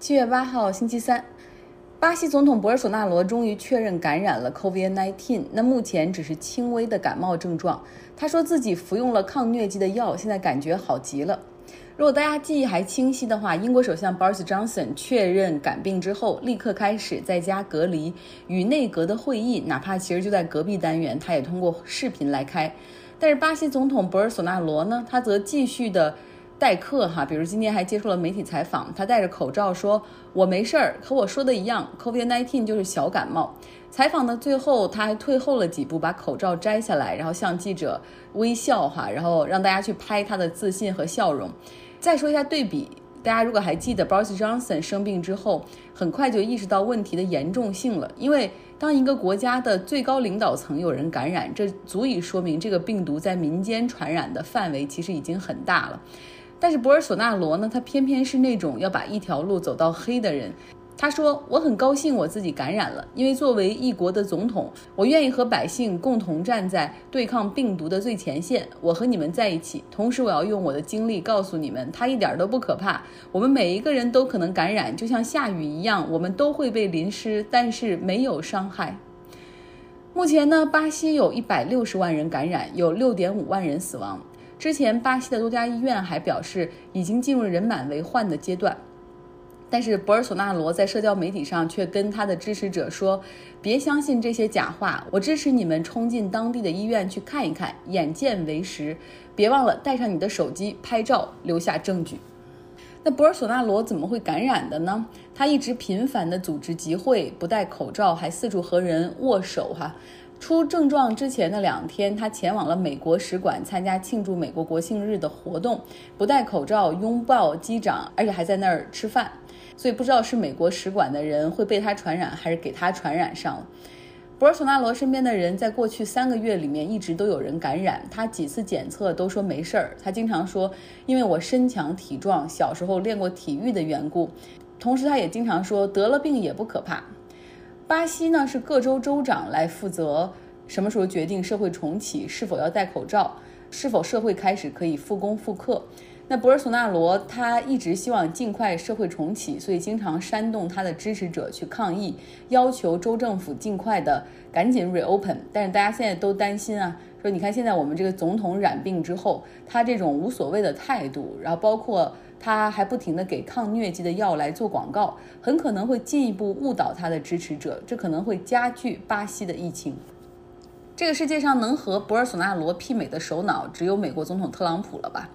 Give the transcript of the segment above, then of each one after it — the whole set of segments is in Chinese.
七月八号，星期三，巴西总统博尔索纳罗终于确认感染了 COVID-19，那目前只是轻微的感冒症状。他说自己服用了抗疟疾的药，现在感觉好极了。如果大家记忆还清晰的话，英国首相 Boris Johnson 确认感病之后，立刻开始在家隔离，与内阁的会议，哪怕其实就在隔壁单元，他也通过视频来开。但是巴西总统博尔索纳罗呢，他则继续的代课哈，比如今天还接受了媒体采访，他戴着口罩说：“我没事儿，和我说的一样，COVID-19 就是小感冒。”采访的最后，他还退后了几步，把口罩摘下来，然后向记者微笑哈，然后让大家去拍他的自信和笑容。再说一下对比，大家如果还记得，Boris Johnson 生病之后，很快就意识到问题的严重性了。因为当一个国家的最高领导层有人感染，这足以说明这个病毒在民间传染的范围其实已经很大了。但是博尔索纳罗呢，他偏偏是那种要把一条路走到黑的人。他说：“我很高兴我自己感染了，因为作为一国的总统，我愿意和百姓共同站在对抗病毒的最前线。我和你们在一起，同时我要用我的经历告诉你们，它一点都不可怕。我们每一个人都可能感染，就像下雨一样，我们都会被淋湿，但是没有伤害。目前呢，巴西有一百六十万人感染，有六点五万人死亡。之前巴西的多家医院还表示，已经进入人满为患的阶段。”但是博尔索纳罗在社交媒体上却跟他的支持者说：“别相信这些假话，我支持你们冲进当地的医院去看一看，眼见为实。别忘了带上你的手机拍照，留下证据。”那博尔索纳罗怎么会感染的呢？他一直频繁地组织集会，不戴口罩，还四处和人握手。哈，出症状之前的两天，他前往了美国使馆参加庆祝美国国庆日的活动，不戴口罩，拥抱机长，而且还在那儿吃饭。所以不知道是美国使馆的人会被他传染，还是给他传染上了。博尔索纳罗身边的人在过去三个月里面一直都有人感染，他几次检测都说没事儿。他经常说，因为我身强体壮，小时候练过体育的缘故。同时，他也经常说得了病也不可怕。巴西呢是各州州长来负责什么时候决定社会重启，是否要戴口罩，是否社会开始可以复工复课。那博尔索纳罗他一直希望尽快社会重启，所以经常煽动他的支持者去抗议，要求州政府尽快的赶紧 reopen。但是大家现在都担心啊，说你看现在我们这个总统染病之后，他这种无所谓的态度，然后包括他还不停的给抗疟疾的药来做广告，很可能会进一步误导他的支持者，这可能会加剧巴西的疫情。这个世界上能和博尔索纳罗媲美的首脑，只有美国总统特朗普了吧？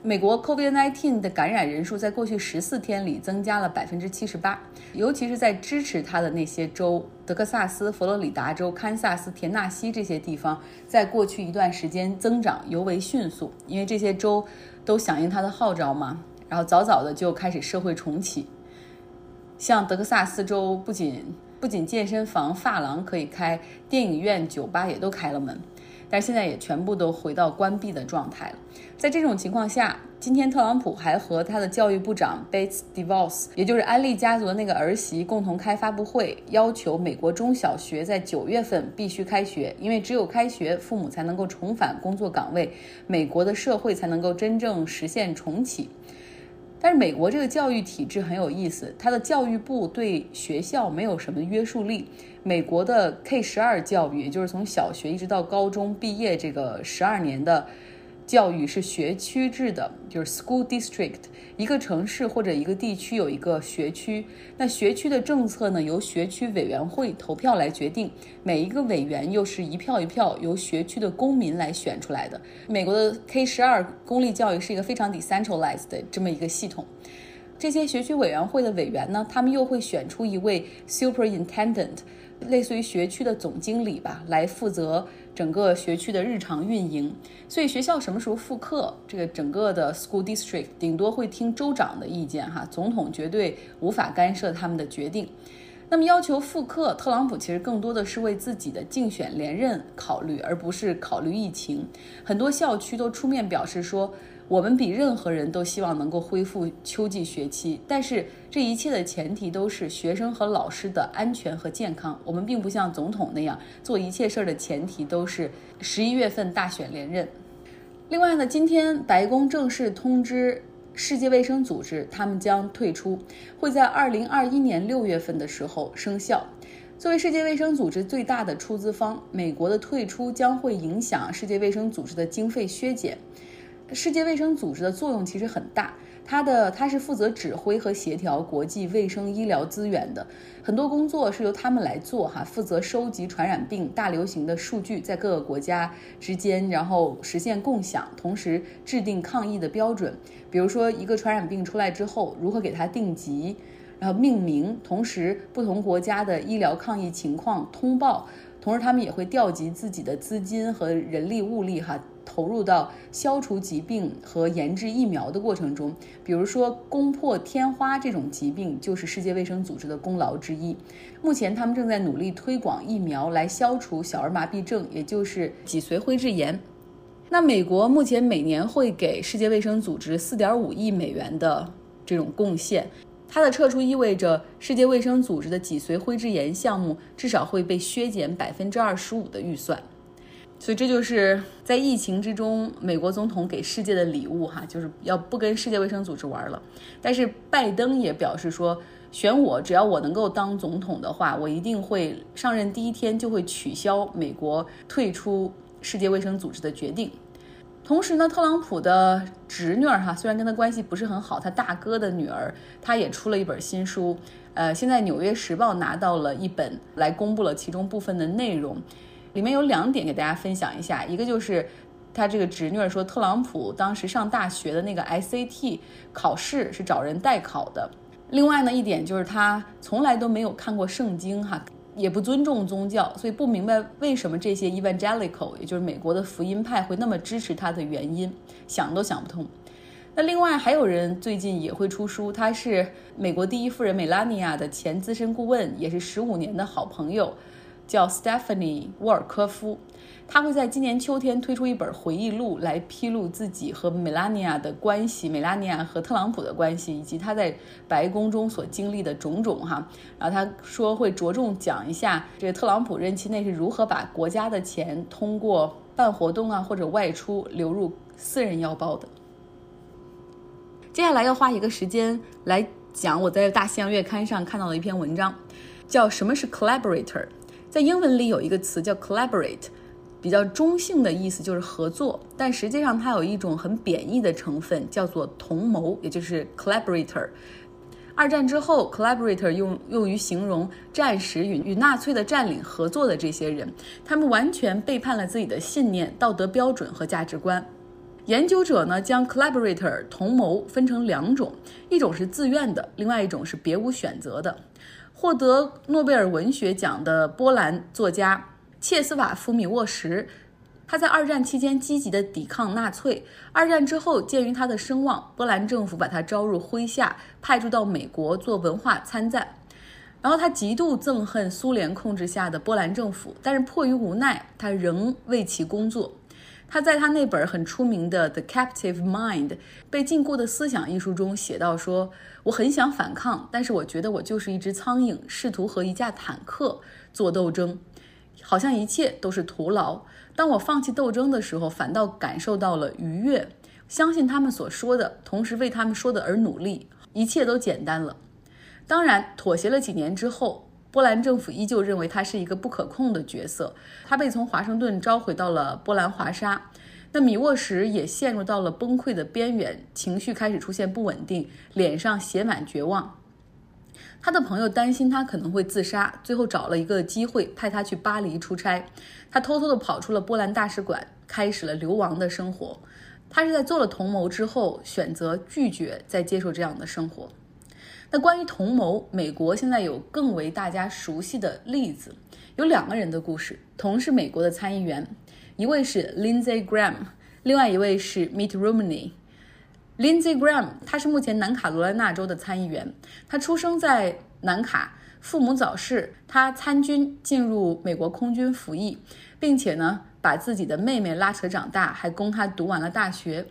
美国 COVID-19 的感染人数在过去十四天里增加了百分之七十八，尤其是在支持他的那些州——德克萨斯、佛罗里达州、堪萨斯、田纳西这些地方，在过去一段时间增长尤为迅速，因为这些州都响应他的号召嘛，然后早早的就开始社会重启。像德克萨斯州，不仅不仅健身房、发廊可以开，电影院、酒吧也都开了门。但是现在也全部都回到关闭的状态了。在这种情况下，今天特朗普还和他的教育部长 Bates DeVos，也就是安利家族的那个儿媳共同开发布会，要求美国中小学在九月份必须开学，因为只有开学，父母才能够重返工作岗位，美国的社会才能够真正实现重启。但是美国这个教育体制很有意思，它的教育部对学校没有什么约束力。美国的 K 十二教育，也就是从小学一直到高中毕业这个十二年的。教育是学区制的，就是 school district，一个城市或者一个地区有一个学区，那学区的政策呢由学区委员会投票来决定，每一个委员又是一票一票由学区的公民来选出来的。美国的 K 十二公立教育是一个非常 decentralized 的这么一个系统，这些学区委员会的委员呢，他们又会选出一位 superintendent。类似于学区的总经理吧，来负责整个学区的日常运营。所以学校什么时候复课，这个整个的 school district 顶多会听州长的意见，哈，总统绝对无法干涉他们的决定。那么要求复课，特朗普其实更多的是为自己的竞选连任考虑，而不是考虑疫情。很多校区都出面表示说。我们比任何人都希望能够恢复秋季学期，但是这一切的前提都是学生和老师的安全和健康。我们并不像总统那样做一切事儿的前提都是十一月份大选连任。另外呢，今天白宫正式通知世界卫生组织他们将退出，会在二零二一年六月份的时候生效。作为世界卫生组织最大的出资方，美国的退出将会影响世界卫生组织的经费削减。世界卫生组织的作用其实很大。它的它是负责指挥和协调国际卫生医疗资源的，很多工作是由他们来做哈，负责收集传染病大流行的数据，在各个国家之间，然后实现共享，同时制定抗疫的标准。比如说一个传染病出来之后，如何给它定级，然后命名，同时不同国家的医疗抗疫情况通报，同时他们也会调集自己的资金和人力物力哈。投入到消除疾病和研制疫苗的过程中，比如说攻破天花这种疾病，就是世界卫生组织的功劳之一。目前，他们正在努力推广疫苗来消除小儿麻痹症，也就是脊髓灰质炎。那美国目前每年会给世界卫生组织四点五亿美元的这种贡献，它的撤出意味着世界卫生组织的脊髓灰质炎项目至少会被削减百分之二十五的预算。所以这就是在疫情之中，美国总统给世界的礼物哈，就是要不跟世界卫生组织玩了。但是拜登也表示说，选我，只要我能够当总统的话，我一定会上任第一天就会取消美国退出世界卫生组织的决定。同时呢，特朗普的侄女儿哈，虽然跟他关系不是很好，他大哥的女儿，她也出了一本新书，呃，现在《纽约时报》拿到了一本，来公布了其中部分的内容。里面有两点给大家分享一下，一个就是他这个侄女儿说，特朗普当时上大学的那个 SAT 考试是找人代考的。另外呢，一点就是他从来都没有看过圣经，哈，也不尊重宗教，所以不明白为什么这些 Evangelical，也就是美国的福音派会那么支持他的原因，想都想不通。那另外还有人最近也会出书，他是美国第一夫人梅拉尼亚的前资深顾问，也是十五年的好朋友。叫 Stephanie 沃尔科夫，他会在今年秋天推出一本回忆录，来披露自己和梅拉尼亚的关系，梅拉尼亚和特朗普的关系，以及他在白宫中所经历的种种哈。然后他说会着重讲一下这个特朗普任期内是如何把国家的钱通过办活动啊或者外出流入私人腰包的。接下来要花一个时间来讲我在《大西洋月刊》上看到的一篇文章，叫什么是 collaborator。在英文里有一个词叫 collaborate，比较中性的意思就是合作，但实际上它有一种很贬义的成分，叫做同谋，也就是 collaborator。二战之后，collaborator 用用于形容战时与与纳粹的占领合作的这些人，他们完全背叛了自己的信念、道德标准和价值观。研究者呢将 collaborator 同谋分成两种，一种是自愿的，另外一种是别无选择的。获得诺贝尔文学奖的波兰作家切斯瓦夫·米沃什，他在二战期间积极地抵抗纳粹。二战之后，鉴于他的声望，波兰政府把他招入麾下，派驻到美国做文化参赞。然后他极度憎恨苏联控制下的波兰政府，但是迫于无奈，他仍为其工作。他在他那本很出名的《The Captive Mind》被禁锢的思想一书中写到说：“我很想反抗，但是我觉得我就是一只苍蝇，试图和一架坦克做斗争，好像一切都是徒劳。当我放弃斗争的时候，反倒感受到了愉悦。相信他们所说的，同时为他们说的而努力，一切都简单了。当然，妥协了几年之后。”波兰政府依旧认为他是一个不可控的角色，他被从华盛顿召回到了波兰华沙。那米沃什也陷入到了崩溃的边缘，情绪开始出现不稳定，脸上写满绝望。他的朋友担心他可能会自杀，最后找了一个机会派他去巴黎出差。他偷偷地跑出了波兰大使馆，开始了流亡的生活。他是在做了同谋之后，选择拒绝再接受这样的生活。那关于同谋，美国现在有更为大家熟悉的例子，有两个人的故事，同是美国的参议员，一位是 Lindsey Graham，另外一位是 Mitt Romney。Lindsey Graham 他是目前南卡罗来纳州的参议员，他出生在南卡，父母早逝，他参军进入美国空军服役，并且呢把自己的妹妹拉扯长大，还供他读完了大学。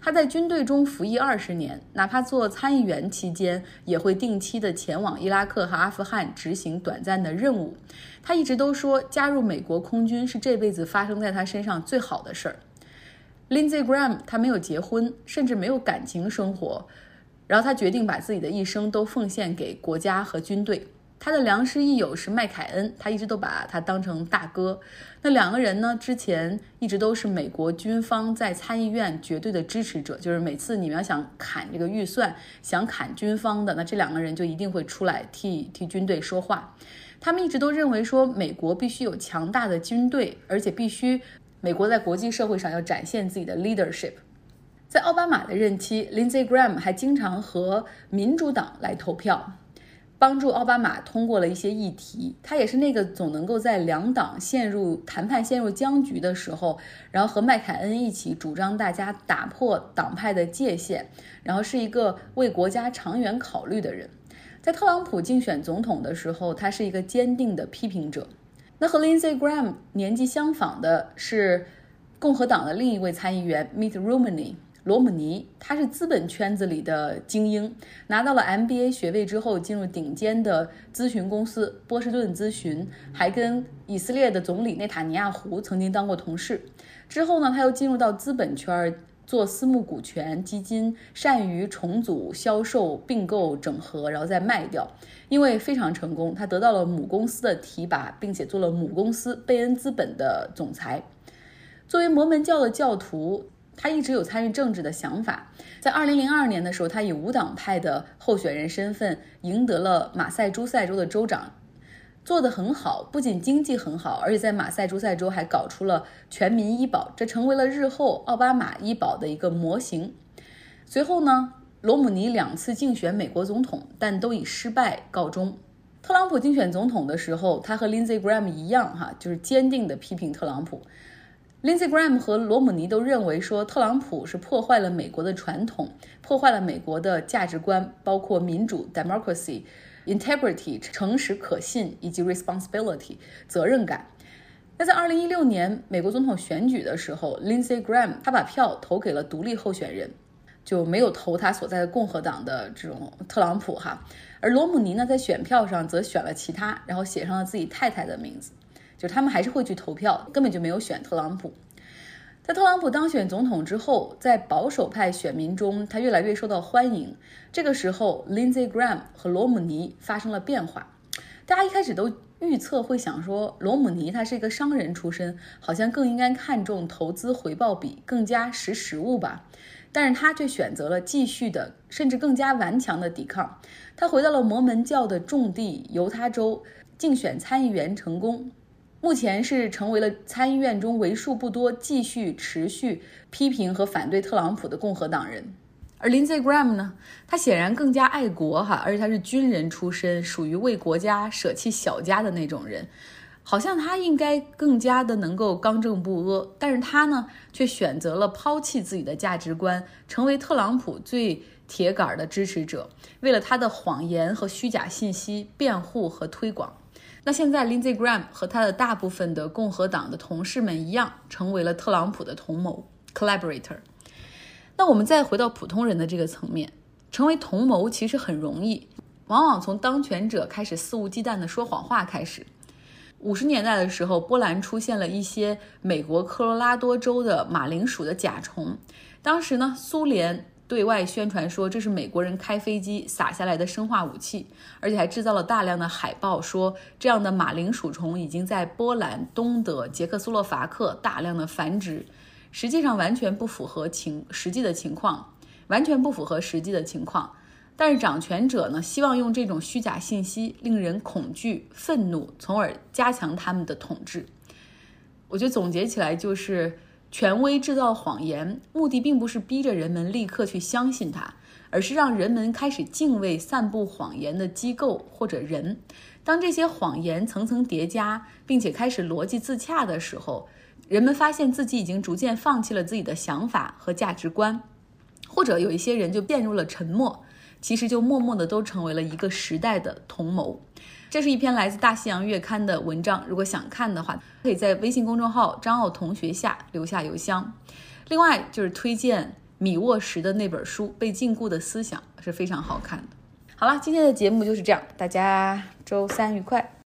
他在军队中服役二十年，哪怕做参议员期间，也会定期的前往伊拉克和阿富汗执行短暂的任务。他一直都说，加入美国空军是这辈子发生在他身上最好的事儿。Lindsey Graham 他没有结婚，甚至没有感情生活，然后他决定把自己的一生都奉献给国家和军队。他的良师益友是麦凯恩，他一直都把他当成大哥。那两个人呢，之前一直都是美国军方在参议院绝对的支持者，就是每次你们要想砍这个预算，想砍军方的，那这两个人就一定会出来替替军队说话。他们一直都认为说，美国必须有强大的军队，而且必须美国在国际社会上要展现自己的 leadership。在奥巴马的任期，Lindsey Graham 还经常和民主党来投票。帮助奥巴马通过了一些议题，他也是那个总能够在两党陷入谈判陷入僵局的时候，然后和麦凯恩一起主张大家打破党派的界限，然后是一个为国家长远考虑的人。在特朗普竞选总统的时候，他是一个坚定的批评者。那和 Lindsey Graham 年纪相仿的是共和党的另一位参议员 Mitt Romney。罗姆尼，他是资本圈子里的精英，拿到了 MBA 学位之后，进入顶尖的咨询公司波士顿咨询，还跟以色列的总理内塔尼亚胡曾经当过同事。之后呢，他又进入到资本圈做私募股权基金，善于重组、销售、并购、整合，然后再卖掉。因为非常成功，他得到了母公司的提拔，并且做了母公司贝恩资本的总裁。作为摩门教的教徒。他一直有参与政治的想法，在二零零二年的时候，他以无党派的候选人身份赢得了马赛诸塞州的州长，做得很好，不仅经济很好，而且在马赛诸塞州还搞出了全民医保，这成为了日后奥巴马医保的一个模型。随后呢，罗姆尼两次竞选美国总统，但都以失败告终。特朗普竞选总统的时候，他和 Lindsey Graham 一样，哈，就是坚定地批评特朗普。Lindsey Graham 和罗姆尼都认为说，特朗普是破坏了美国的传统，破坏了美国的价值观，包括民主 （democracy）、integrity（ 诚实可信）以及 responsibility（ 责任感）。那在2016年美国总统选举的时候，Lindsey Graham 他把票投给了独立候选人，就没有投他所在的共和党的这种特朗普哈。而罗姆尼呢，在选票上则选了其他，然后写上了自己太太的名字。就他们还是会去投票，根本就没有选特朗普。在特朗普当选总统之后，在保守派选民中，他越来越受到欢迎。这个时候，Lindsey Graham 和罗姆尼发生了变化。大家一开始都预测会想说，罗姆尼他是一个商人出身，好像更应该看重投资回报比，更加识时务吧。但是他却选择了继续的，甚至更加顽强的抵抗。他回到了摩门教的重地犹他州，竞选参议员成功。目前是成为了参议院中为数不多继续持续批评和反对特朗普的共和党人，而 Lindsey Graham 呢，他显然更加爱国哈，而且他是军人出身，属于为国家舍弃小家的那种人，好像他应该更加的能够刚正不阿，但是他呢，却选择了抛弃自己的价值观，成为特朗普最铁杆的支持者，为了他的谎言和虚假信息辩护和推广。那现在，Lindsey Graham 和他的大部分的共和党的同事们一样，成为了特朗普的同谋 （collaborator）。那我们再回到普通人的这个层面，成为同谋其实很容易，往往从当权者开始肆无忌惮的说谎话开始。五十年代的时候，波兰出现了一些美国科罗拉多州的马铃薯的甲虫，当时呢，苏联。对外宣传说这是美国人开飞机撒下来的生化武器，而且还制造了大量的海报，说这样的马铃薯虫已经在波兰、东德、捷克斯洛伐克大量的繁殖，实际上完全不符合情实际的情况，完全不符合实际的情况。但是掌权者呢，希望用这种虚假信息令人恐惧、愤怒，从而加强他们的统治。我觉得总结起来就是。权威制造谎言，目的并不是逼着人们立刻去相信它，而是让人们开始敬畏散布谎言的机构或者人。当这些谎言层层叠加，并且开始逻辑自洽的时候，人们发现自己已经逐渐放弃了自己的想法和价值观，或者有一些人就陷入了沉默，其实就默默的都成为了一个时代的同谋。这是一篇来自《大西洋月刊》的文章，如果想看的话，可以在微信公众号“张奥同学”下留下邮箱。另外就是推荐米沃什的那本书《被禁锢的思想》，是非常好看的。好了，今天的节目就是这样，大家周三愉快。